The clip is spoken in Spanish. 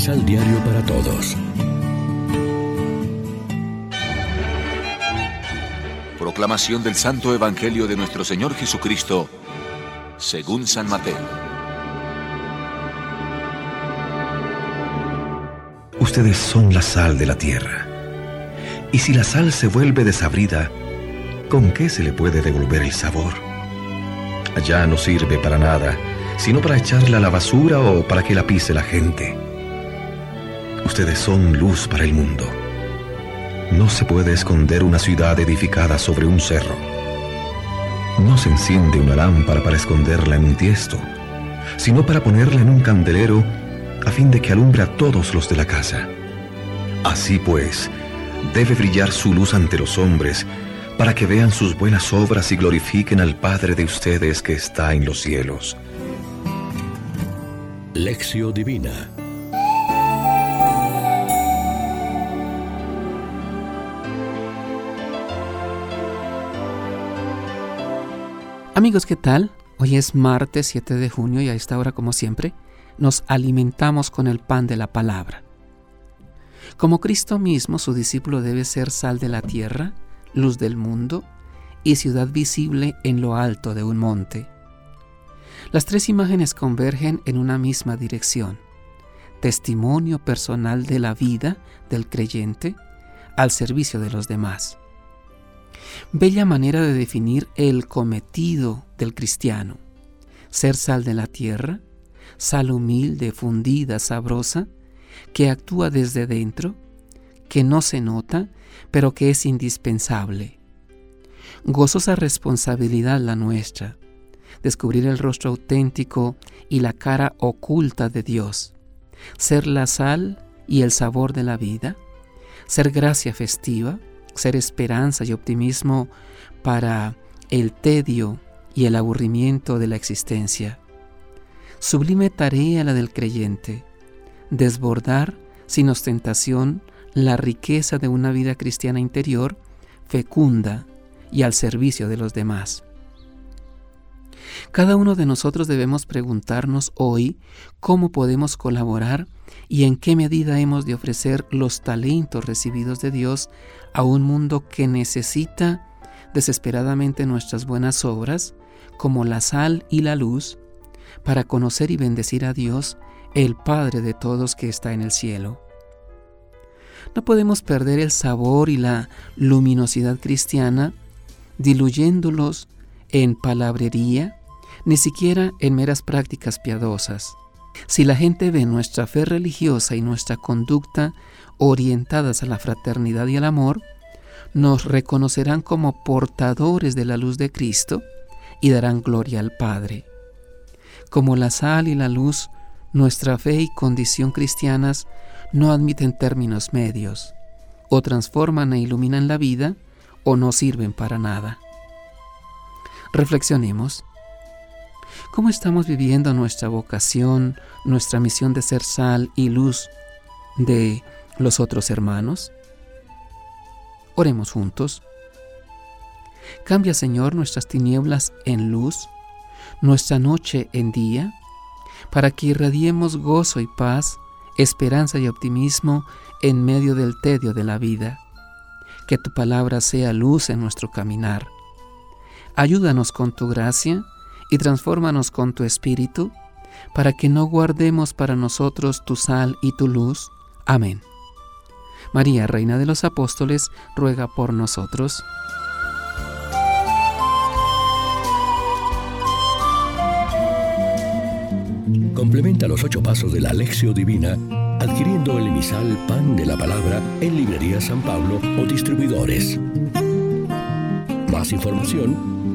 Misal Diario para Todos. Proclamación del Santo Evangelio de nuestro Señor Jesucristo, según San Mateo. Ustedes son la sal de la tierra. Y si la sal se vuelve desabrida, ¿con qué se le puede devolver el sabor? Allá no sirve para nada, sino para echarla a la basura o para que la pise la gente. Ustedes son luz para el mundo. No se puede esconder una ciudad edificada sobre un cerro. No se enciende una lámpara para esconderla en un tiesto, sino para ponerla en un candelero a fin de que alumbre a todos los de la casa. Así pues, debe brillar su luz ante los hombres, para que vean sus buenas obras y glorifiquen al Padre de ustedes que está en los cielos. Lección Divina Amigos, ¿qué tal? Hoy es martes 7 de junio y a esta hora, como siempre, nos alimentamos con el pan de la palabra. Como Cristo mismo, su discípulo debe ser sal de la tierra, luz del mundo y ciudad visible en lo alto de un monte. Las tres imágenes convergen en una misma dirección. Testimonio personal de la vida del creyente al servicio de los demás. Bella manera de definir el cometido del cristiano. Ser sal de la tierra, sal humilde, fundida, sabrosa, que actúa desde dentro, que no se nota, pero que es indispensable. Gozosa responsabilidad la nuestra, descubrir el rostro auténtico y la cara oculta de Dios, ser la sal y el sabor de la vida, ser gracia festiva, ser esperanza y optimismo para el tedio y el aburrimiento de la existencia. Sublime tarea la del creyente, desbordar sin ostentación la riqueza de una vida cristiana interior fecunda y al servicio de los demás. Cada uno de nosotros debemos preguntarnos hoy cómo podemos colaborar y en qué medida hemos de ofrecer los talentos recibidos de Dios a un mundo que necesita desesperadamente nuestras buenas obras, como la sal y la luz, para conocer y bendecir a Dios, el Padre de todos que está en el cielo. No podemos perder el sabor y la luminosidad cristiana diluyéndolos en palabrería, ni siquiera en meras prácticas piadosas. Si la gente ve nuestra fe religiosa y nuestra conducta orientadas a la fraternidad y al amor, nos reconocerán como portadores de la luz de Cristo y darán gloria al Padre. Como la sal y la luz, nuestra fe y condición cristianas no admiten términos medios, o transforman e iluminan la vida, o no sirven para nada. Reflexionemos. ¿Cómo estamos viviendo nuestra vocación, nuestra misión de ser sal y luz de los otros hermanos? Oremos juntos. Cambia, Señor, nuestras tinieblas en luz, nuestra noche en día, para que irradiemos gozo y paz, esperanza y optimismo en medio del tedio de la vida. Que tu palabra sea luz en nuestro caminar. Ayúdanos con tu gracia y transfórmanos con tu espíritu, para que no guardemos para nosotros tu sal y tu luz. Amén. María, Reina de los Apóstoles, ruega por nosotros. Complementa los ocho pasos de la Alexio Divina adquiriendo el emisal Pan de la Palabra en Librería San Pablo o distribuidores. Más información